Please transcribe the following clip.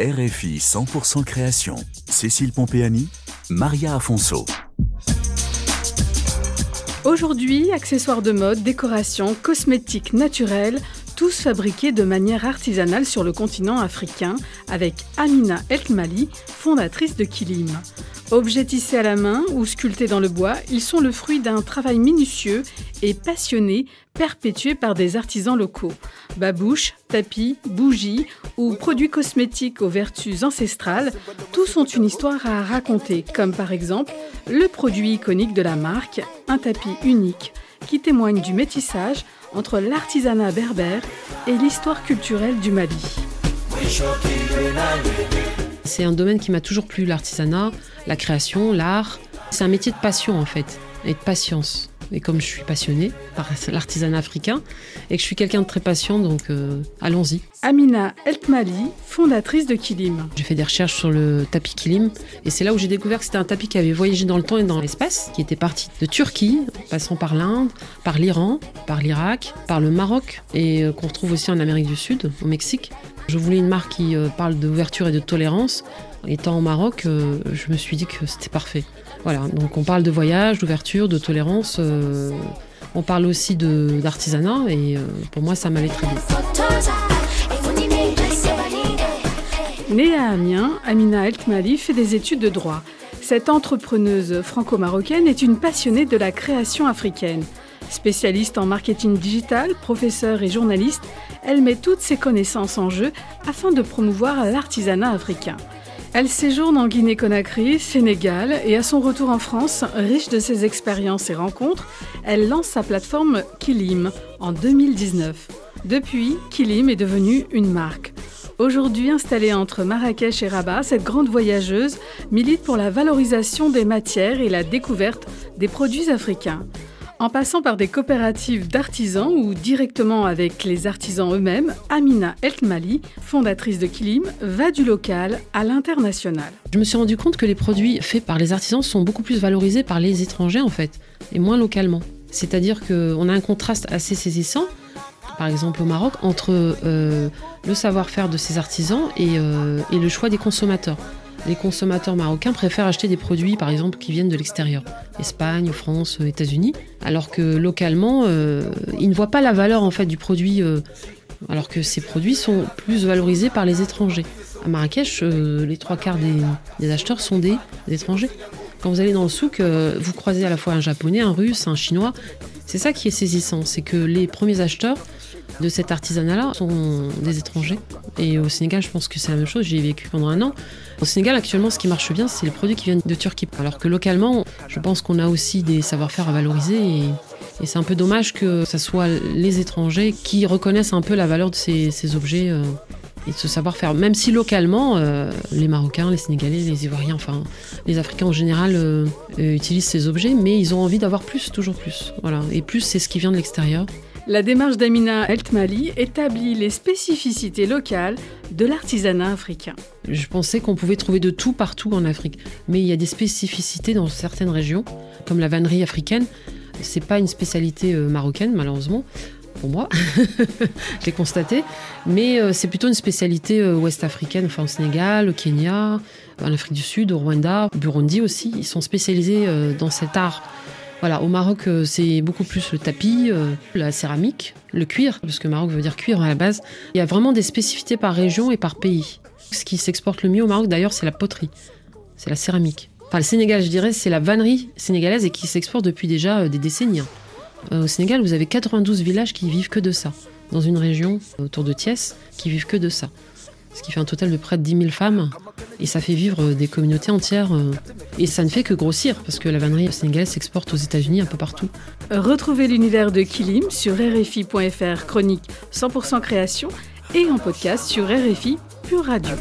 RFI 100% création. Cécile Pompéani, Maria Afonso. Aujourd'hui, accessoires de mode, décoration, cosmétiques naturels, tous fabriqués de manière artisanale sur le continent africain avec Amina Elkmali, fondatrice de Kilim. Objets tissés à la main ou sculptés dans le bois, ils sont le fruit d'un travail minutieux et passionné perpétué par des artisans locaux. Babouches, tapis, bougies ou produits cosmétiques aux vertus ancestrales, tous ont une histoire à raconter, comme par exemple le produit iconique de la marque, un tapis unique qui témoigne du métissage entre l'artisanat berbère et l'histoire culturelle du Mali. C'est un domaine qui m'a toujours plu, l'artisanat, la création, l'art. C'est un métier de passion en fait, et de patience. Et comme je suis passionnée par l'artisanat africain et que je suis quelqu'un de très patient, donc euh, allons-y. Amina Eltmali, fondatrice de Kilim. J'ai fait des recherches sur le tapis Kilim et c'est là où j'ai découvert que c'était un tapis qui avait voyagé dans le temps et dans l'espace, qui était parti de Turquie, passant par l'Inde, par l'Iran, par l'Irak, par le Maroc et euh, qu'on retrouve aussi en Amérique du Sud, au Mexique. Je voulais une marque qui euh, parle d'ouverture et de tolérance. Étant au Maroc, je me suis dit que c'était parfait. Voilà, donc on parle de voyage, d'ouverture, de tolérance. Euh, on parle aussi d'artisanat et euh, pour moi ça m'allait très bien. Née à Amiens, Amina Eltmali fait des études de droit. Cette entrepreneuse franco-marocaine est une passionnée de la création africaine. Spécialiste en marketing digital, professeure et journaliste, elle met toutes ses connaissances en jeu afin de promouvoir l'artisanat africain. Elle séjourne en Guinée-Conakry, Sénégal, et à son retour en France, riche de ses expériences et rencontres, elle lance sa plateforme Kilim en 2019. Depuis, Kilim est devenue une marque. Aujourd'hui installée entre Marrakech et Rabat, cette grande voyageuse milite pour la valorisation des matières et la découverte des produits africains. En passant par des coopératives d'artisans ou directement avec les artisans eux-mêmes, Amina Eltmali, fondatrice de Kilim, va du local à l'international. Je me suis rendu compte que les produits faits par les artisans sont beaucoup plus valorisés par les étrangers en fait, et moins localement. C'est-à-dire qu'on a un contraste assez saisissant, par exemple au Maroc, entre euh, le savoir-faire de ces artisans et, euh, et le choix des consommateurs les consommateurs marocains préfèrent acheter des produits, par exemple, qui viennent de l'extérieur, Espagne, France, États-Unis, alors que localement, euh, ils ne voient pas la valeur en fait du produit, euh, alors que ces produits sont plus valorisés par les étrangers. À Marrakech, euh, les trois quarts des, acheteurs sont des, étrangers. Quand vous allez dans le souk, vous croisez à la fois un japonais, un russe, un chinois. C'est ça qui est saisissant, c'est que les premiers acheteurs de cet artisanat-là sont des étrangers. Et au Sénégal, je pense que c'est la même chose. J'y ai vécu pendant un an. Au Sénégal, actuellement, ce qui marche bien, c'est les produits qui viennent de Turquie. Alors que localement, je pense qu'on a aussi des savoir-faire à valoriser. Et, c'est un peu dommage que ce soit les étrangers qui reconnaissent un peu la valeur de ces, objets. Euh, et de ce savoir-faire. Même si localement, euh, les Marocains, les Sénégalais, les Ivoiriens, enfin les Africains en général euh, utilisent ces objets, mais ils ont envie d'avoir plus, toujours plus. Voilà. Et plus, c'est ce qui vient de l'extérieur. La démarche d'Amina Eltmali établit les spécificités locales de l'artisanat africain. Je pensais qu'on pouvait trouver de tout partout en Afrique, mais il y a des spécificités dans certaines régions, comme la vannerie africaine. C'est pas une spécialité euh, marocaine, malheureusement pour moi, je l'ai constaté, mais euh, c'est plutôt une spécialité euh, ouest africaine, enfin au Sénégal, au Kenya, en Afrique du Sud, au Rwanda, au Burundi aussi. Ils sont spécialisés dans cet art voilà, au Maroc, euh, c'est beaucoup plus le tapis, euh, la céramique, le cuir, parce que Maroc veut dire cuir à la base. Il y a vraiment des spécificités par région et par pays. Ce qui s'exporte le mieux au Maroc, d'ailleurs, c'est la poterie, c'est la céramique. Enfin, le Sénégal, je dirais, c'est la vannerie sénégalaise et qui s'exporte depuis déjà euh, des décennies. Hein. au Sénégal, vous avez 92 villages qui vivent que de ça. Dans une région autour de Thiès, qui vivent que de ça ce qui fait un total de près de 10 000 femmes. Et ça fait vivre des communautés entières. Euh, et ça ne fait que grossir, parce que la vannerie sénégalaise s'exporte aux États-Unis un peu partout. Retrouvez l'univers de Kilim sur RFI.fr, chronique 100% création, et en podcast sur RFI Pure Radio.